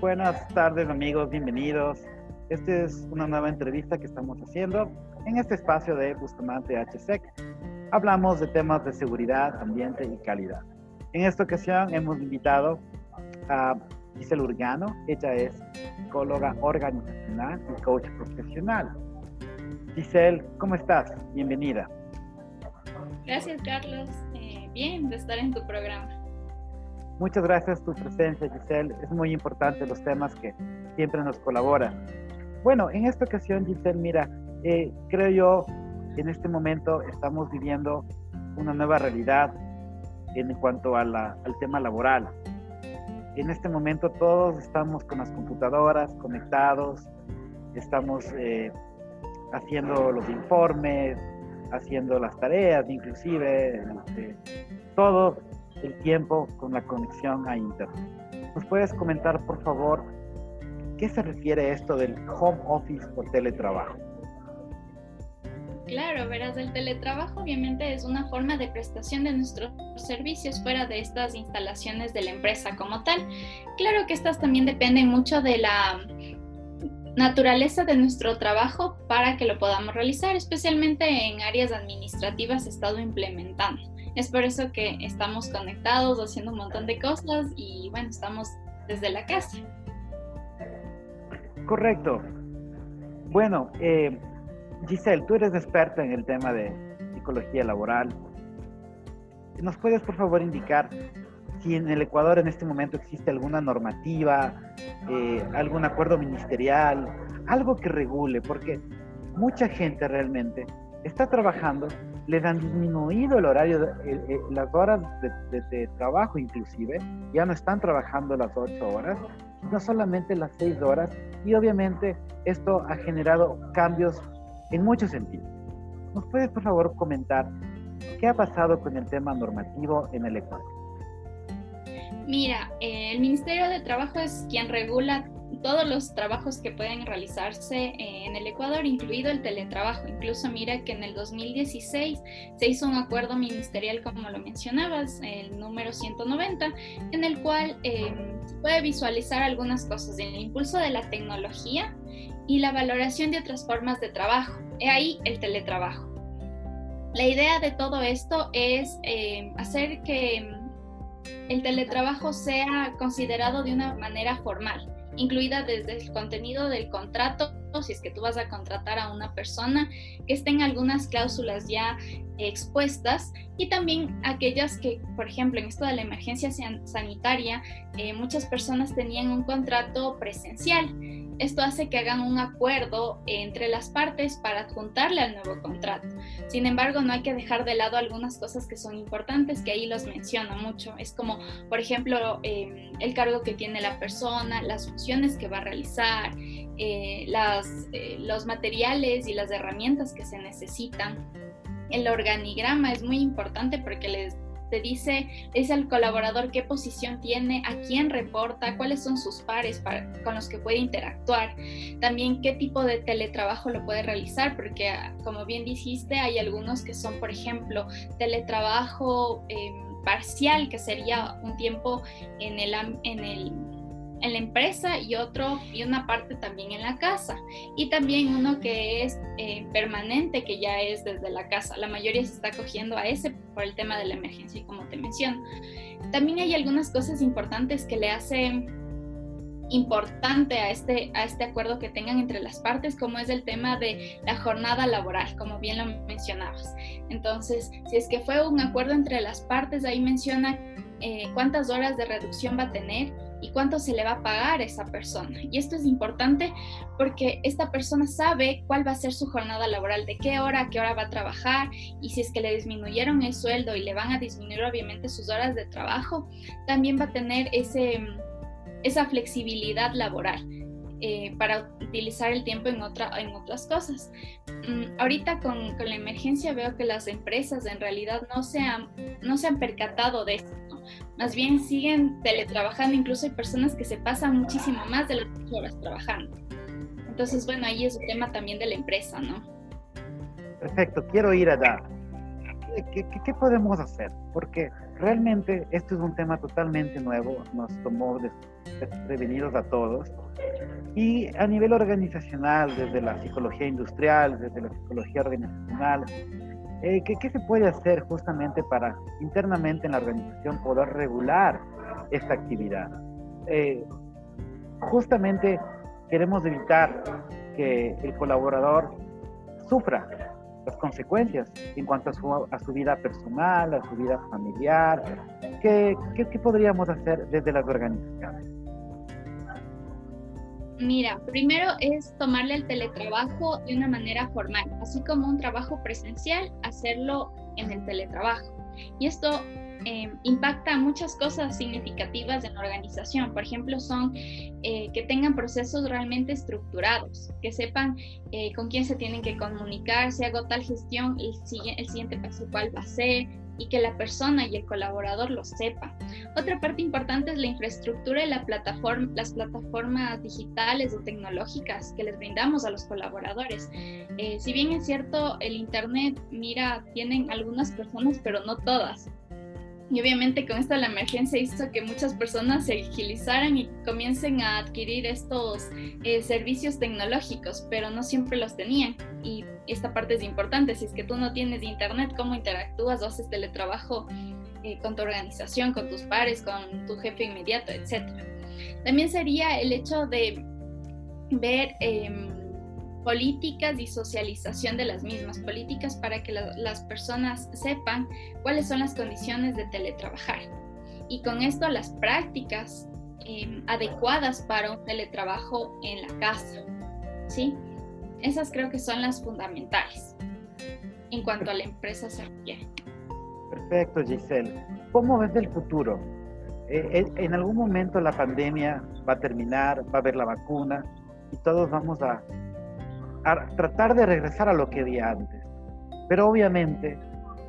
Buenas tardes amigos, bienvenidos. Esta es una nueva entrevista que estamos haciendo en este espacio de Bustamante HSEC. Hablamos de temas de seguridad, ambiente y calidad. En esta ocasión hemos invitado a Giselle Urgano. Ella es psicóloga organizacional y coach profesional. Giselle, ¿cómo estás? Bienvenida. Gracias, Carlos. Eh, bien de estar en tu programa. Muchas gracias por tu presencia, Giselle. Es muy importante los temas que siempre nos colaboran. Bueno, en esta ocasión, Giselle, mira, eh, creo yo, en este momento estamos viviendo una nueva realidad en cuanto a al tema laboral. En este momento todos estamos con las computadoras conectados, estamos eh, haciendo los informes, haciendo las tareas, inclusive, este, todo el tiempo con la conexión a Internet. ¿Nos puedes comentar, por favor, qué se refiere esto del home office o teletrabajo? Claro, verás, el teletrabajo obviamente es una forma de prestación de nuestros servicios fuera de estas instalaciones de la empresa como tal. Claro que estas también dependen mucho de la naturaleza de nuestro trabajo para que lo podamos realizar, especialmente en áreas administrativas he estado implementando. Es por eso que estamos conectados, haciendo un montón de cosas y bueno, estamos desde la casa. Correcto. Bueno, eh, Giselle, tú eres experta en el tema de psicología laboral. ¿Nos puedes por favor indicar si en el Ecuador en este momento existe alguna normativa, eh, algún acuerdo ministerial, algo que regule? Porque mucha gente realmente está trabajando les han disminuido el horario, las horas de, trabajo inclusive, ya no están trabajando las ocho horas, no solamente las seis horas, y obviamente esto ha generado cambios en muchos sentidos. ¿Nos puedes por favor comentar qué ha pasado con el tema normativo en el Ecuador? Mira, el Ministerio de Trabajo es quien regula todos los trabajos que pueden realizarse eh, en el Ecuador, incluido el teletrabajo. Incluso mira que en el 2016 se hizo un acuerdo ministerial, como lo mencionabas, el número 190, en el cual em, puede visualizar algunas cosas, el impulso de la tecnología y la valoración de otras formas de trabajo. He ahí el teletrabajo. La idea de todo esto es em, hacer que em, el teletrabajo sea considerado de una manera formal incluida desde el contenido del contrato, si es que tú vas a contratar a una persona, que estén algunas cláusulas ya expuestas y también aquellas que, por ejemplo, en esto de la emergencia sanitaria, eh, muchas personas tenían un contrato presencial esto hace que hagan un acuerdo entre las partes para adjuntarle al nuevo contrato. Sin embargo, no hay que dejar de lado algunas cosas que son importantes, que ahí los menciono mucho. Es como, por ejemplo, em, el cargo que tiene la persona, las funciones que va a realizar, eh, eh, los materiales y las herramientas que se necesitan. El organigrama es muy importante porque les te dice, es al colaborador qué posición tiene, a quién reporta, cuáles son sus pares con los que puede interactuar, también qué tipo de teletrabajo lo puede realizar, porque ah, como bien dijiste, hay algunos que son, por ejemplo, teletrabajo em, parcial, que sería un tiempo en el, en el en la empresa y otro y una parte también en la casa. Y también uno que es eh, permanente que ya es desde la casa. La mayoría se está cogiendo a ese por el tema de la emergencia como te menciono también hay algunas cosas importantes que le hacen importante a este, a este acuerdo que tengan entre las partes, como es el tema de la jornada laboral, como bien lo mencionabas. Entonces, si es que fue un acuerdo entre las partes, ahí menciona eh, cuántas horas de reducción va a tener y cuánto se le va a pagar a esa persona. Y esto es importante porque esta persona sabe cuál va a ser su jornada laboral, de qué hora a qué hora va a trabajar y si es que le disminuyeron el sueldo y le van a disminuir obviamente sus horas de trabajo, también va a tener ese, esa flexibilidad laboral. Eh, para utilizar el tiempo en, otra, en otras cosas. Mm, ahorita con, con, la emergencia veo que las empresas en realidad no se han, no se han percatado de esto más bien siguen teletrabajando, incluso hay personas que se pasan muchísimo más de las horas trabajando. Entonces, bueno, ahí es un tema también de la empresa, ¿no? Perfecto, quiero ir allá. ¿qué, podemos hacer? Porque realmente esto es un tema totalmente nuevo, nos tomó desprevenidos a todos. Y a nivel organizacional, desde la psicología industrial, desde la psicología organizacional, eh, ¿qué, se puede hacer justamente para internamente en la organización poder regular esta actividad? Eh, justamente queremos evitar que el colaborador sufra las consecuencias en cuanto a su, a su vida personal, a su vida familiar. ¿Qué, qué, qué podríamos hacer desde las organizaciones? Mira, primero es tomarle el teletrabajo de una manera formal, así como un trabajo presencial, hacerlo en el teletrabajo. Y esto eh, impacta muchas cosas significativas en la organización. Por ejemplo, son eh, que tengan procesos realmente estructurados, que sepan eh, con quién se tienen que comunicar, si hago tal gestión, el, el siguiente paso cuál va a ser, y que la persona y el colaborador lo sepa. Otra parte importante es la infraestructura y la plataforma, las plataformas digitales o tecnológicas que les brindamos a los colaboradores. Eh, si bien es cierto, el Internet, mira, tienen algunas personas, pero no todas. Y obviamente con esta la emergencia hizo que muchas personas se agilizaran y comiencen a adquirir estos eh, servicios tecnológicos, pero no siempre los tenían. Y esta parte es importante. Si es que tú no tienes internet, ¿cómo interactúas o haces teletrabajo eh, con tu organización, con tus pares, con tu jefe inmediato, etcétera? También sería el hecho de ver... Em, políticas y socialización de las mismas, políticas para que las personas sepan cuáles son las condiciones de teletrabajar. Y con esto las prácticas em, adecuadas para un teletrabajo en la casa. ¿sí? Esas creo que son las fundamentales en cuanto a la empresa se refiere. Perfecto, Giselle. ¿Cómo ves el futuro? Eh, eh, en algún momento la pandemia va a terminar, va a haber la vacuna y todos vamos a tratar de regresar a lo que había antes. Pero obviamente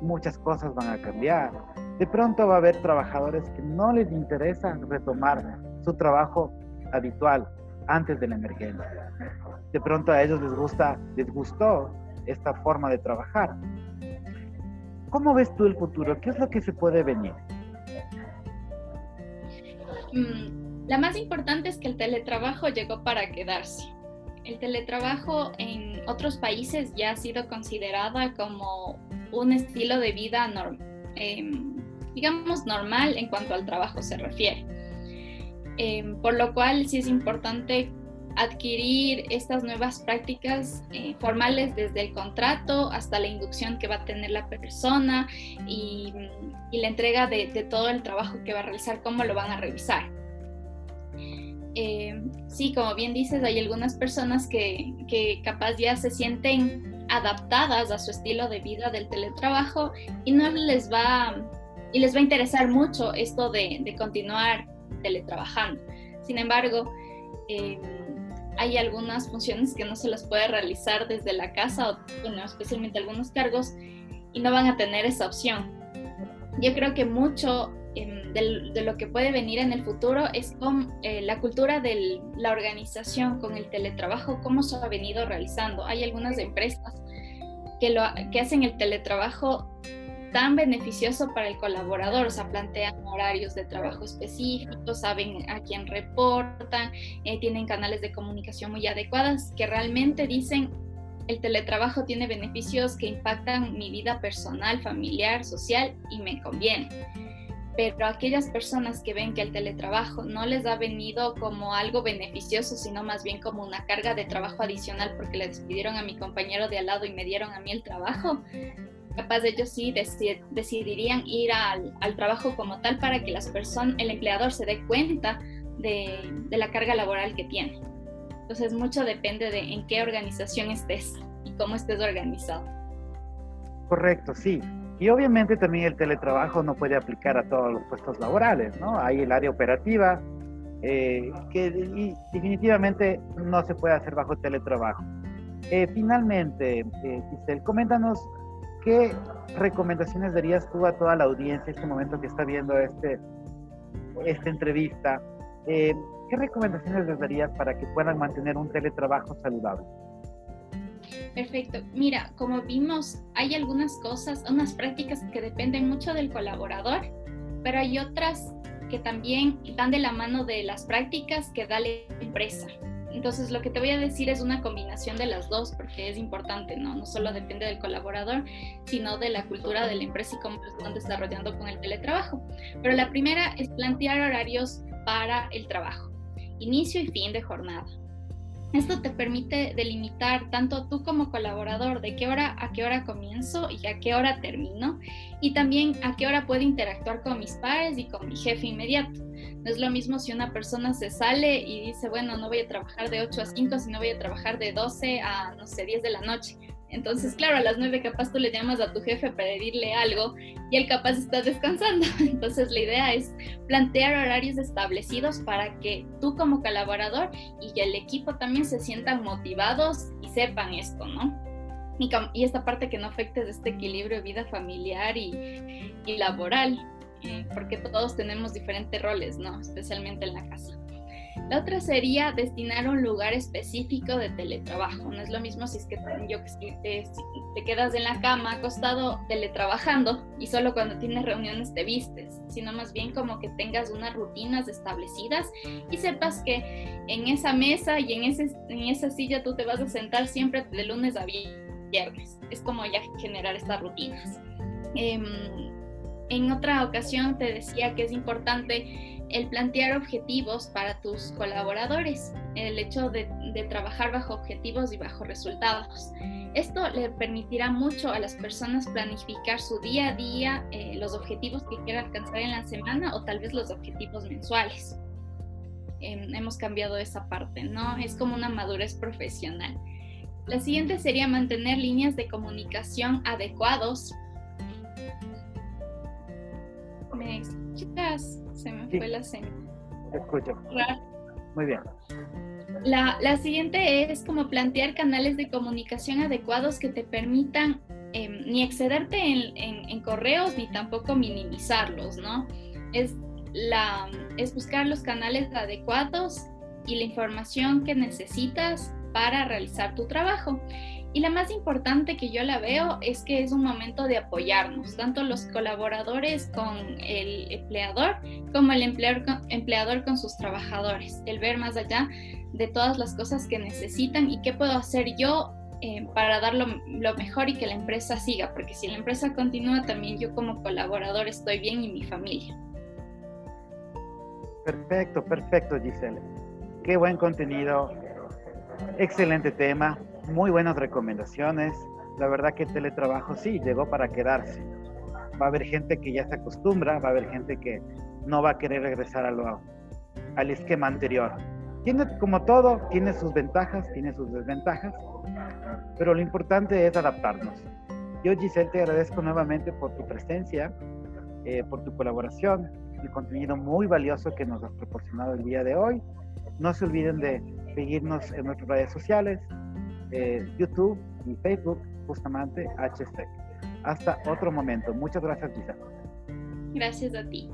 muchas cosas van a cambiar. De pronto va a haber trabajadores que no les interesa retomar su trabajo habitual antes de la emergencia. De pronto a ellos les gusta, les gustó esta forma de trabajar. ¿Cómo ves tú el futuro? ¿Qué es lo que se puede venir? Mm, la más importante es que el teletrabajo llegó para quedarse el teletrabajo en otros países ya ha sido considerada como un estilo de vida, em, digamos, normal en cuanto al trabajo se refiere. Em, por lo cual sí es importante adquirir estas nuevas prácticas eh, formales desde el contrato hasta la inducción que va a tener la persona y, la entrega de, de todo el trabajo que va a realizar, cómo lo van a revisar. Eh, sí, como bien dices, hay algunas personas que, que, capaz ya se sienten adaptadas a su estilo de vida del teletrabajo y no les va, y les va a interesar mucho esto de, de continuar teletrabajando. Sin embargo, eh, hay algunas funciones que no se las puede realizar desde la casa, o bueno, especialmente algunos cargos, y no van a tener esa opción. Yo creo que mucho Em, de, lo que puede venir en el futuro es con eh, la cultura de la organización, con el teletrabajo, cómo se ha venido realizando. Hay algunas empresas que, lo, que hacen el teletrabajo tan beneficioso para el colaborador, o sea, plantean horarios de trabajo específicos, saben a quién reportan, eh, tienen canales de comunicación muy adecuadas que realmente dicen el teletrabajo tiene beneficios que impactan mi vida personal, familiar, social y me conviene pero aquellas personas que ven que el teletrabajo no les ha venido como algo beneficioso, sino más bien como una carga de trabajo adicional porque le despidieron a mi compañero de al lado y me dieron a mí el trabajo, capaz ellos sí decidirían ir al, trabajo como tal para que las personas, el empleador se dé cuenta de, de la carga laboral que tiene. Entonces mucho depende de en qué organización estés y cómo estés organizado. Correcto, sí. Y obviamente también el teletrabajo no puede aplicar a todos los puestos laborales, ¿no? Hay el área operativa, eh, que definitivamente no se puede hacer bajo teletrabajo. Eh, finalmente, eh, Giselle, coméntanos qué recomendaciones darías tú a toda la audiencia en este momento que está viendo este, esta entrevista. Eh, ¿Qué recomendaciones les darías para que puedan mantener un teletrabajo saludable? Perfecto. Mira, como vimos, hay algunas cosas, unas prácticas que dependen mucho del colaborador, pero hay otras que también van de la mano de las prácticas que da la empresa. Entonces, lo que te voy a decir es una combinación de las dos, porque es importante, ¿no? No solo depende del colaborador, sino de la cultura de la empresa y cómo lo están desarrollando con el teletrabajo. Pero la primera es plantear horarios para el trabajo, inicio y fin de jornada. Esto te permite delimitar tanto tú como colaborador de qué hora a qué hora comienzo y a qué hora termino y también a qué hora puedo interactuar con mis pares y con mi jefe inmediato. No es lo mismo si una persona se sale y dice, bueno, no voy a trabajar de 8 a 5, sino voy a trabajar de 12 a, no sé, 10 de la noche. Entonces, claro, a las 9 capaz tú le llamas a tu jefe para pedirle algo y él capaz está descansando. Entonces, la idea es plantear horarios establecidos para que tú como colaborador y el equipo también se sientan motivados y sepan esto, ¿no? Y, esta parte que no afecte este equilibrio de vida familiar y, y laboral, eh, porque todos tenemos diferentes roles, ¿no? Especialmente en la casa. La otra sería destinar un lugar específico de teletrabajo. No es lo mismo si es que yo te, te quedas en la cama acostado teletrabajando y solo cuando tienes reuniones te vistes, sino más bien como que tengas unas rutinas establecidas y sepas que en esa mesa y en, ese, en esa silla tú te vas a sentar siempre de lunes a viernes. Es como ya generar estas rutinas. Em, en otra ocasión te decía que es importante el plantear objetivos para tus colaboradores, el hecho de, trabajar bajo objetivos y bajo resultados. Esto le permitirá mucho a las personas planificar su día a día, eh, los objetivos que quieran alcanzar en la semana o tal vez los objetivos mensuales. Em, hemos cambiado esa parte, ¿no? Es como una madurez profesional. La siguiente sería mantener líneas de comunicación adecuados. ¿Me escuchas? Se me fue la señal. escucho. Muy bien. La, la, siguiente es como plantear canales de comunicación adecuados que te permitan em, ni excederte en, en, correos ni tampoco minimizarlos, ¿no? Es, la, es buscar los canales adecuados y la información que necesitas para realizar tu trabajo. Y la más importante que yo la veo es que es un momento de apoyarnos, tanto los colaboradores con el empleador como el empleador con, empleador con sus trabajadores, el ver más allá de todas las cosas que necesitan y qué puedo hacer yo eh, para dar lo, lo, mejor y que la empresa siga, porque si la empresa continúa, también yo como colaborador estoy bien y mi familia. Perfecto, perfecto, Giselle. Qué buen contenido, excelente tema muy buenas recomendaciones. La verdad que el teletrabajo sí llegó para quedarse. Va a haber gente que ya se acostumbra, va a haber gente que no va a querer regresar a lo, al esquema anterior. Tiene, como todo, tiene sus ventajas, tiene sus desventajas, pero lo importante es adaptarnos. Yo, Giselle, te agradezco nuevamente por tu presencia, eh, por tu colaboración, el contenido muy valioso que nos has proporcionado el día de hoy. No se olviden de seguirnos en nuestras redes sociales, eh, YouTube y Facebook, justamente HSEC. Hasta otro momento. Muchas gracias, Gisela. Gracias a ti.